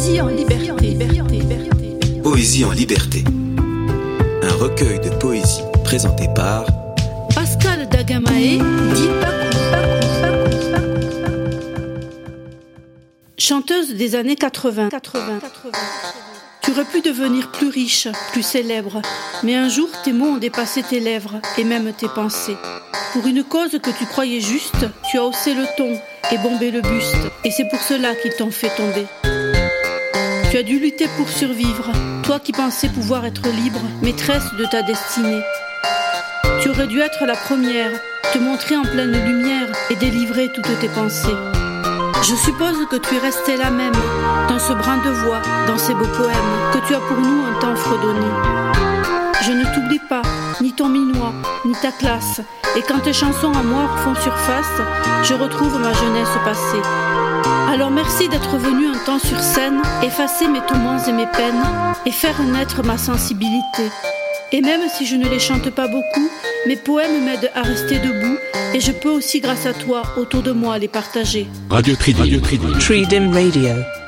Poésie en liberté. Poésie en liberté. Un recueil de poésie présenté par Pascal Dagamae, dit Chanteuse des années 80. 80. Tu aurais pu devenir plus riche, plus célèbre, mais un jour tes mots ont dépassé tes lèvres et même tes pensées. Pour une cause que tu croyais juste, tu as haussé le ton et bombé le buste, et c'est pour cela qu'ils t'ont fait tomber. Tu as dû lutter pour survivre, toi qui pensais pouvoir être libre, maîtresse de ta destinée. Tu aurais dû être la première, te montrer en pleine lumière et délivrer toutes tes pensées. Je suppose que tu es restée là même, dans ce brin de voix, dans ces beaux poèmes, que tu as pour nous un temps fredonné. Je ne t'oublie pas, ni ton minois, ni ta classe, et quand tes chansons à moi font surface, je retrouve ma jeunesse passée. Alors merci d'être venu un temps sur scène, effacer mes tourments et mes peines, et faire naître ma sensibilité. Et même si je ne les chante pas beaucoup, mes poèmes m'aident à rester debout, et je peux aussi grâce à toi autour de moi les partager. Radio Tridim. Radio Tridim. Tridim Radio.